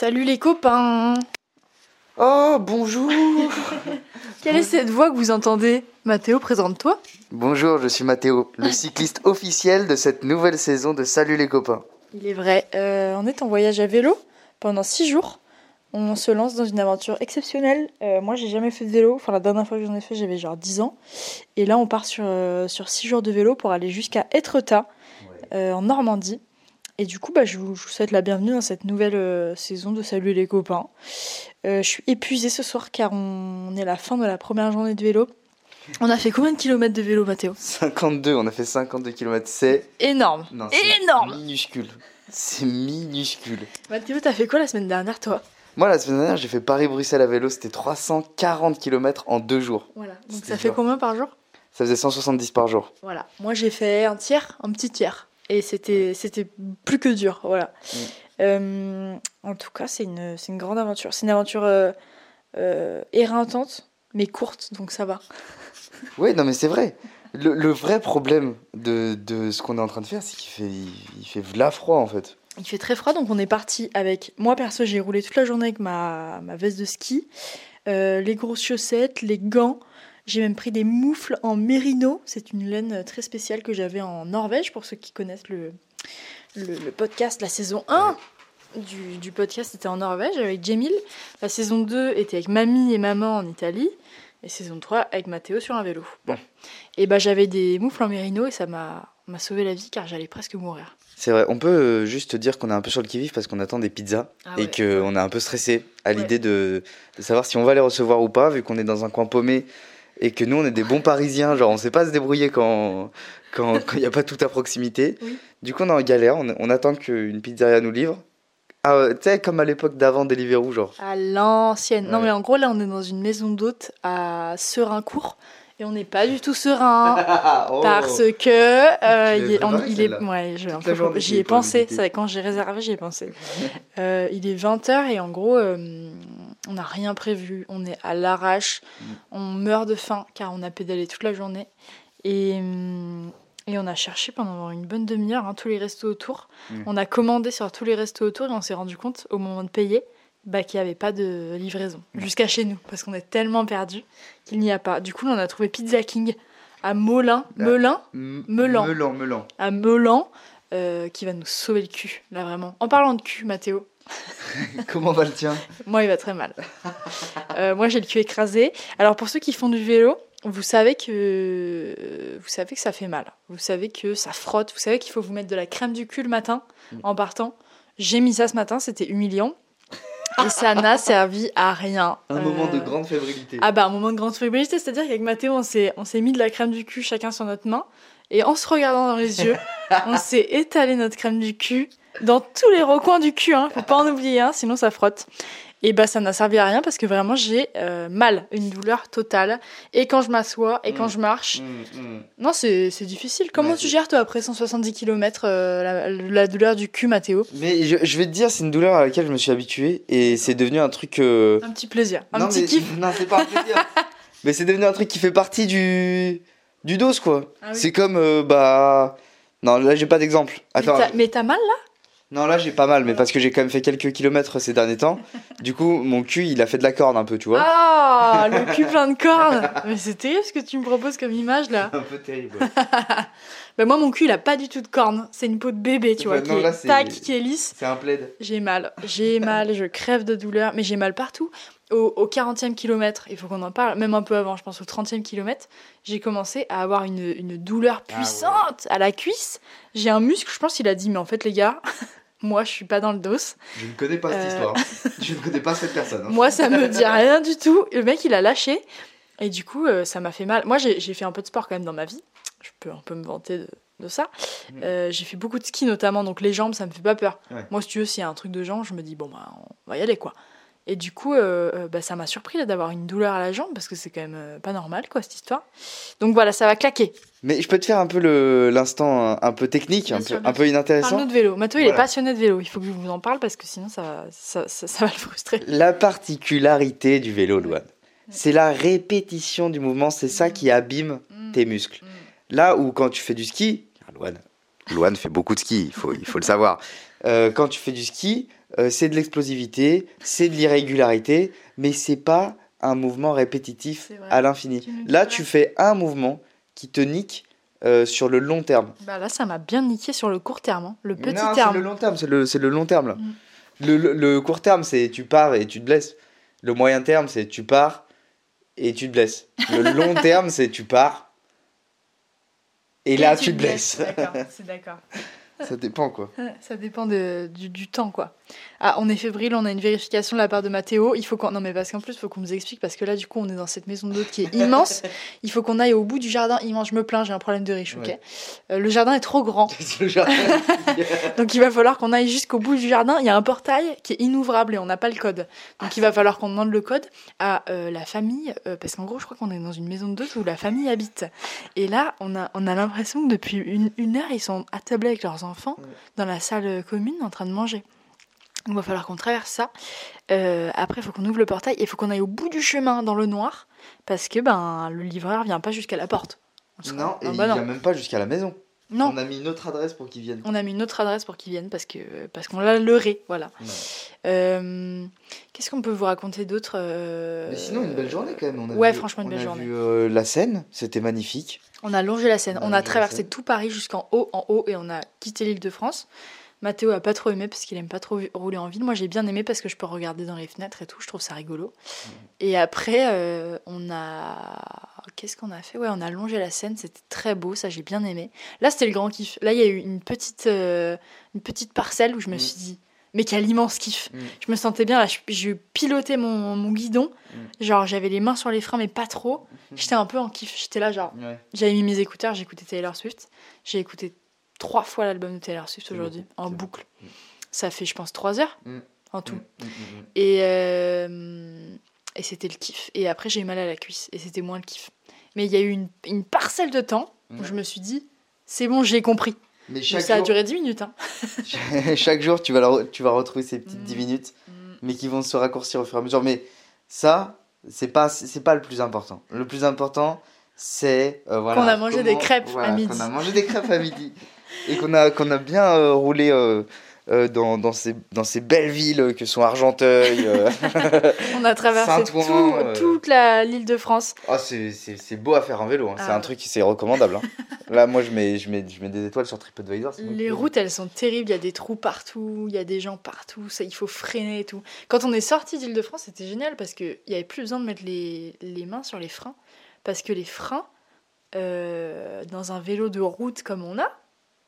Salut les copains Oh, bonjour Quelle est cette voix que vous entendez? Mathéo, présente-toi. Bonjour, je suis Mathéo, le cycliste officiel de cette nouvelle saison de Salut les copains. Il est vrai, euh, on est en voyage à vélo pendant 6 jours. On se lance dans une aventure exceptionnelle. Euh, moi, j'ai jamais fait de vélo. Enfin, la dernière fois que j'en ai fait, j'avais genre 10 ans. Et là, on part sur, euh, sur 6 jours de vélo pour aller jusqu'à Étretat, euh, en Normandie. Et du coup, bah, je, vous, je vous souhaite la bienvenue dans cette nouvelle euh, saison de Salut les copains. Euh, je suis épuisée ce soir car on est à la fin de la première journée de vélo. On a fait combien de kilomètres de vélo, Mathéo? 52, on a fait 52 km, c'est... Énorme Non, c'est Énorme minuscule. C'est minuscule. Mathéo, t'as fait quoi la semaine dernière, toi? Moi, la semaine dernière, j'ai fait Paris-Bruxelles à vélo, c'était 340 km en deux jours. Voilà. Donc ça fait combien par jour? Ça faisait 170 par jour. Voilà. Moi, j'ai fait un tiers, un petit tiers. Et c'était, c'était plus que dur. Voilà. Mm. Euh, en tout cas, c'est une, c'est une grande aventure. C'est une aventure euh, euh, éreintante, mais courte, donc ça va. Oui, non mais c'est vrai. Le, le vrai problème de, de ce qu'on est en train de faire, c'est qu'il fait, il, il fait v'là froid en fait. Il fait très froid, donc on est parti avec. Moi, perso, j'ai roulé toute la journée avec ma, ma veste de ski, euh, les grosses chaussettes, les gants. J'ai même pris des moufles en mérino. C'est une laine très spéciale que j'avais en Norvège, pour ceux qui connaissent le, le, le podcast, la saison 1 du, du podcast était en Norvège avec Jamil. La saison 2 était avec mamie et maman en Italie. Et saison 3 avec Mathéo sur un vélo. Bon. Et bah j'avais des moufles en mérino et ça m'a m'a sauvé la vie car j'allais presque mourir. C'est vrai, on peut euh, juste dire qu'on est un peu sur le qui-vive parce qu'on attend des pizzas Ah et ouais. qu'on est un peu stressé à Ouais. l'idée de, de savoir si on va les recevoir ou pas, vu qu'on est dans un coin paumé et que nous on est des bons parisiens, genre on sait pas se débrouiller quand quand il n'y a pas tout à proximité. Oui. Du coup on est en galère, on, on attend qu'une pizzeria nous livre. Ah, euh, tu sais, comme à l'époque d'avant Deliveroo, genre. À l'ancienne. Non, mais en gros, là, on est dans une maison d'hôte à Serincourt. Et on n'est pas du tout serein. Oh. Parce que. euh, il est, on- il ouais, j'y ai pensé. quand j'ai réservé, j'y ai pensé. Euh, il est 20h et en gros, euh, on n'a rien prévu. On est à l'arrache. Mm. On meurt de faim car on a pédalé toute la journée. Et, hum, et on a cherché pendant une bonne demi-heure hein, tous les restos autour. Mm. On a commandé sur tous les restos autour et on s'est rendu compte au moment de payer bah, qu'il n'y avait pas de livraison Mm. jusqu'à chez nous parce qu'on est tellement perdus qu'il n'y a pas. Du coup, on a trouvé Pizza King à Molin, Ah. Melun, Melan. Melan, Melan. à Melan, euh, qui va nous sauver le cul, là vraiment. En parlant de cul, Mathéo, Comment va le tien? Moi il va très mal. Euh, moi j'ai le cul écrasé. Alors pour ceux qui font du vélo, vous savez que vous savez que ça fait mal. Vous savez que ça frotte. Vous savez qu'il faut vous mettre de la crème du cul le matin en partant. J'ai mis ça ce matin, c'était humiliant. Et ça n'a servi à rien. Un Euh, moment de grande fébrilité. Ah bah un moment de grande fébrilité, c'est-à-dire qu'avec Mathéo, on s'est, on s'est mis de la crème du cul chacun sur notre main, et en se regardant dans les yeux, on s'est étalé notre crème du cul dans tous les recoins du cul, hein, faut pas en oublier un, sinon ça frotte. Et bah ça n'a servi à rien parce que vraiment j'ai euh, mal, une douleur totale, et quand je m'assois, et quand Mm. je marche, Mm, mm. non c'est, difficile. Comment tu gères toi après 170 km la, la douleur du cul, Mathéo? Mais je, je vais te dire, c'est une douleur à laquelle je me suis habitué et c'est devenu un truc. euh, Un petit plaisir, un non, petit mais- kiff. Non, c'est pas un plaisir. mais c'est devenu un truc qui fait partie du du dos quoi. Ah oui. C'est comme euh, bah non là j'ai pas d'exemple. Mais t'as mal là? Non là j'ai pas mal mais parce que j'ai quand même fait quelques kilomètres ces derniers temps. Du coup mon cul il a fait de la corde un peu tu vois. Ah, le cul plein de cornes. Mais c'est terrible ce que tu me proposes comme image là. Un peu terrible. Bah moi mon cul il a pas du tout de cornes, c'est une peau de bébé tu vois Bah qui non, est tac, qui est lisse. c'est un plaid. J'ai mal, j'ai mal, je crève de douleur, mais j'ai mal partout. Au, au 40e kilomètre, il faut qu'on en parle, même un peu avant, je pense au 30e kilomètre, j'ai commencé à avoir une, une douleur Ah ouais. puissante à la cuisse. J'ai un muscle, je pense qu'il a dit, mais en fait les gars, moi je suis pas dans le dos. Je ne connais pas cette Euh. histoire. je ne connais pas cette personne. hein. Moi, ça me dit rien du tout. Le mec, il a lâché. Et du coup, euh, ça m'a fait mal. Moi, j'ai fait un peu de sport quand même dans ma vie. Je peux un peu me vanter de, de ça. Mm. Euh, j'ai fait beaucoup de ski notamment, donc les jambes, ça me fait pas peur. Ouais. Moi, si tu veux, s'il y a un truc de jambes, je me dis, bon, bah, on va y aller, quoi. Et du coup, euh, euh, bah, ça m'a surpris d'avoir une douleur à la jambe, parce que c'est quand même euh, pas normal, quoi, cette histoire. Donc voilà, ça va claquer. Mais je peux te faire un peu l'instant un, un peu technique, un sûr, peu, un peu inintéressant. Parle-nous de vélo. Mathieu, il est passionné de vélo. Il faut que je vous en parle, parce que sinon, ça va, ça, ça- ça va le frustrer. La particularité du vélo, Louane, c'est la répétition du mouvement, c'est ça qui abîme tes muscles. Là où quand tu fais du ski, Louane, Louane fait beaucoup de ski, il faut, il faut le savoir. Euh, quand tu fais du ski, euh, c'est de l'explosivité, c'est de l'irrégularité, mais c'est pas un mouvement répétitif C'est à l'infini. Là, tu fais un mouvement qui te nique euh, sur le long terme. Bah là, ça m'a bien niqué sur le court terme. hein. Le petit non, c'est terme. le long terme, c'est le, c'est le long terme là. Mm. Le, le- le court terme, c'est tu pars et tu te blesses. Le moyen terme, c'est tu pars et tu te blesses. Le long terme, c'est tu pars et, là tu te blesses. D'accord, c'est d'accord. Ça dépend quoi. Ça dépend de- du, du temps, quoi. Ah, on est fébrile, on a une vérification de la part de Mathéo. Il faut qu'on... Non, mais parce qu'en plus, il faut qu'on nous explique, parce que là, du coup, on est dans cette maison d'hôte qui est immense. Il faut qu'on aille au bout du jardin immense. Je me plains, j'ai un problème de riche, ok Ouais. Euh, Le jardin est trop grand, C'est le jardin. donc il va falloir qu'on aille jusqu'au bout du jardin. Il y a un portail qui est inouvrable et on n'a pas le code. Donc il va falloir qu'on demande le code à euh, la famille, euh, parce qu'en gros, je crois qu'on est dans une maison d'hôte où la famille habite. Et là, on a, on a l'impression que depuis une, une heure, ils sont attablés avec leurs enfants Ouais. dans la salle commune en train de manger. Il va falloir qu'on traverse ça. Euh, après, il faut qu'on ouvre le portail et il faut qu'on aille au bout du chemin dans le noir parce que ben le livreur vient pas jusqu'à la porte. Non, et Ah il non. vient même pas jusqu'à la maison. Non, On a mis une autre adresse pour qu'ils viennent. on a mis une autre adresse pour qu'ils viennent parce que parce qu'on l'a leurré, voilà. Euh, Qu'est-ce qu'on peut vous raconter d'autre euh, Mais sinon, une belle journée quand même. On a Ouais, vu- franchement, une on belle a journée. vu euh, la Seine, c'était magnifique. On a longé la Seine, On a on a traversé tout Paris jusqu'en haut, en haut, et on a quitté l'île de France. Mathéo a pas trop aimé parce qu'il aime pas trop rouler en ville. Moi j'ai bien aimé parce que je peux regarder dans les fenêtres et tout, je trouve ça rigolo. Et après, euh, on a. Qu'est-ce qu'on a fait? Ouais, on a longé la Seine, c'était très beau, ça j'ai bien aimé. Là c'était le grand kiff. Là il y a eu une petite, euh, une petite parcelle où je me Mm. suis dit, mais quel immense kiff Mm. Je me sentais bien là, je, je pilotais mon, mon guidon, Mm. genre j'avais les mains sur les freins mais pas trop. J'étais un peu en kiff, j'étais là genre. Ouais. J'avais mis mes écouteurs, écouté Taylor Swift. J'ai écouté trois fois l'album de Taylor Swift aujourd'hui, en boucle. beaucoup. Ça fait, je pense, trois heures Mm. en tout. Mm, mm, mm, mm. Et, euh, et c'était le kiff. Et après, j'ai eu mal à la cuisse et c'était moins le kiff. Mais il y a eu une, une parcelle de temps où je me suis dit, c'est bon, j'ai compris. Mais chaque ça a jour, duré 10 minutes. Hein. chaque jour, tu vas, la tu vas retrouver ces petites Mm. 10 minutes, mais qui vont se raccourcir au fur et à mesure. Mais ça, c'est pas, c'est pas le plus important. Le plus important, c'est euh, voilà, Qu'on a mangé des crêpes voilà, à midi. Qu'on a mangé des crêpes à midi et qu'on a, qu'on a bien euh, roulé euh, euh, dans, dans, ces, dans ces belles villes que sont Argenteuil. On a traversé tout- toute la- l'île de France. Ah, c'est, c'est, c'est beau à faire en vélo. hein. C'est Ah. un truc qui c'est recommandable. hein. Là, moi, je mets, je, mets, je mets des étoiles sur TripAdvisor. c'est Les routes, elles sont terribles. Il y a des trous partout, il y a des gens partout. Ça, il faut freiner et tout. Quand on est sorti d'Île-de-France, c'était génial parce qu'il n'y avait plus besoin de mettre les, les mains sur les freins. Parce que les freins, euh, dans un vélo de route comme on a,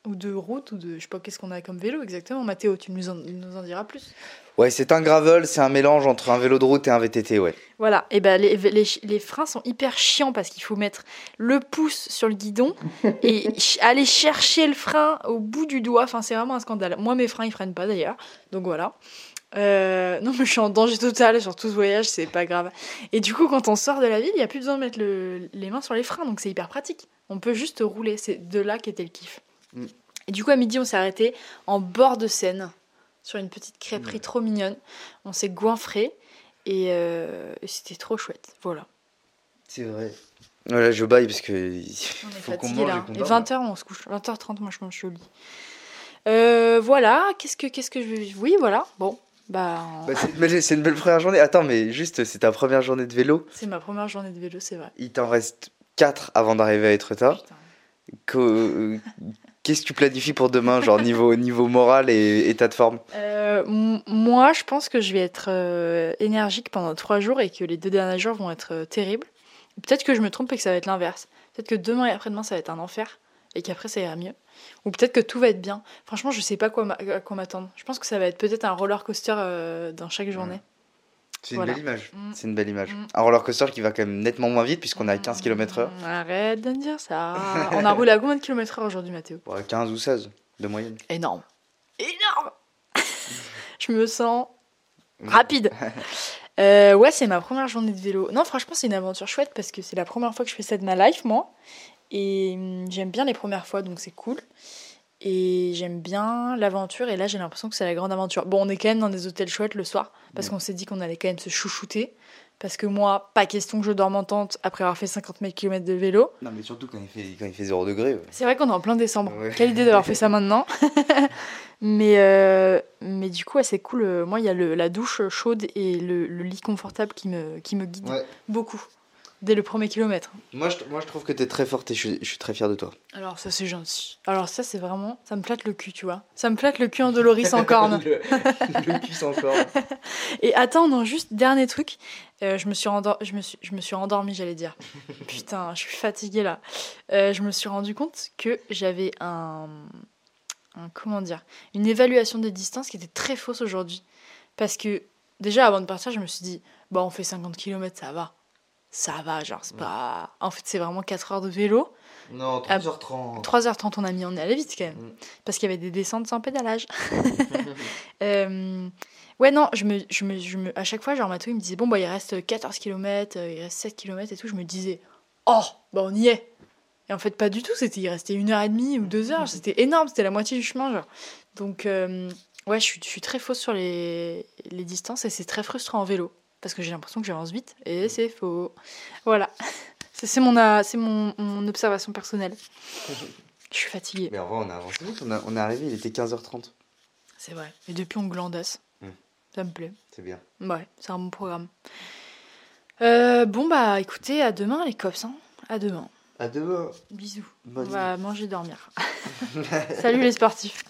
ou de route, ou de. Je sais pas qu'est-ce qu'on a comme vélo exactement. Mathéo, tu nous en, nous en diras plus. Ouais, c'est un gravel, c'est un mélange entre un vélo de route et un VTT, ouais. Voilà, et ben les, les, les freins sont hyper chiants parce qu'il faut mettre le pouce sur le guidon et aller chercher le frein au bout du doigt. Enfin, c'est vraiment un scandale. Moi, mes freins, ils freinent pas d'ailleurs. Donc voilà. Euh, non, mais je suis en danger total sur tout ce voyage, c'est pas grave. Et du coup, quand on sort de la ville, il n'y a plus besoin de mettre le- les mains sur les freins, donc c'est hyper pratique. On peut juste rouler, c'est de là qu'était le kiff. Mm. Et du coup, à midi, on s'est arrêté en bord de Seine, sur une petite crêperie Ouais. trop mignonne. On s'est goinfré et, euh, et c'était trop chouette. Voilà. C'est vrai. Voilà, je baille parce que. On est Faut qu'on fatigué là. et qu'on Et dorme. 20h, on se couche. 20h30, moi je mange au lit. Euh, voilà, qu'est-ce que, qu'est-ce que je. Oui, voilà, bon. Bah, Bah, c'est, une belle- première journée. Attends, mais juste, c'est ta première journée de vélo? c'est ma première journée de vélo, c'est vrai. Il t'en reste 4 avant d'arriver à Etretat. Putain. Que- Qu'est-ce que tu planifies pour demain, genre niveau, niveau moral et état de forme Euh, moi, je pense que je vais être euh, énergique pendant trois jours et que les deux derniers jours vont être euh, terribles. Peut-être que je me trompe et que ça va être l'inverse. Peut-être que demain et après-demain, ça va être un enfer et qu'après, ça ira mieux. Ou peut-être que tout va être bien. Franchement, je sais pas quoi à quoi m'attendre. Je pense que ça va être peut-être un roller coaster dans chaque journée. C'est Voilà. une belle image. Mm. C'est une belle image. Mm. Un roller coaster qui va quand même nettement moins vite puisqu'on est à 15 km/h. Mmh, Arrête de me dire ça. On a roulé à combien de heure aujourd'hui, Mathéo? Ouais, 15 ou 16 de moyenne. Énorme. Énorme Je me sens rapide. Euh, ouais, c'est ma première journée de vélo. Non, franchement, c'est une aventure chouette parce que c'est la première fois que je fais ça de ma life, moi. Et hum, j'aime bien les premières fois, donc c'est cool. Et j'aime bien l'aventure. Et là, j'ai l'impression que c'est la grande aventure. Bon, on est quand même dans des hôtels chouettes le soir. Parce qu'on s'est dit qu'on allait quand même se chouchouter. Parce que moi, pas question que je dorme en tente après avoir fait 50 000 km de vélo. Non, mais surtout quand il fait, quand il fait 0 degré. ouais. C'est vrai qu'on est en plein décembre. Ouais. Quelle idée d'avoir fait ça maintenant. mais, euh, mais du coup, ouais, c'est cool. Moi, il y a le- la douche chaude et le, le lit confortable qui me, qui me guide beaucoup. Dès le premier kilomètre. Moi, je, moi, je trouve que t'es très forte et je, suis- je suis très fier de toi. Alors ça c'est gentil. Alors ça c'est vraiment, ça me flatte le cul, tu vois. Ça me flatte le cul en Doloris en corne. le, le cul sans corne. Et attends, non, juste dernier truc. Euh, je, me suis endor- je, me suis... je me suis endormie, j'allais dire. Putain, je suis fatiguée là. Euh, je me suis rendu compte que j'avais un... un... Comment dire Une évaluation des distances qui était très fausse aujourd'hui. Parce que déjà avant de partir, je me suis dit, bah on fait 50 km, ça va. Ça va, genre c'est pas... En fait c'est vraiment 4 heures de vélo. Non, Ah, 3h30. 3h30 on a mis, on est allé vite quand même. Mm. Parce qu'il y avait des descentes sans pédalage. Euh, ouais, non, je me, je me, je me, à chaque fois, genre, Matou, il me disait, bon, bah, il reste 14 km, il reste 7 km et tout. Je me disais, oh, bah, on y est. Et en fait, pas du tout. C'était, il restait une heure et demie ou deux heures. C'était énorme. C'était la moitié du chemin, genre. Donc, euh, ouais, je suis, je suis très fausse sur les, les distances et c'est très frustrant en vélo. Parce que j'ai l'impression que j'avance vite et c'est faux. Voilà. C'est mon, c'est mon, mon observation personnelle. Je suis fatiguée. Mais en vrai, on a avancé vite. On, a, on est arrivé, il était 15h30. C'est vrai. Et depuis, on glandasse. Mm. Ça me plaît. C'est bien. Ouais, c'est un bon programme. Euh, bon, bah écoutez, à demain les cops. Hein. À demain. À demain. Bisous. Bonne On va manger, dormir. Salut les sportifs.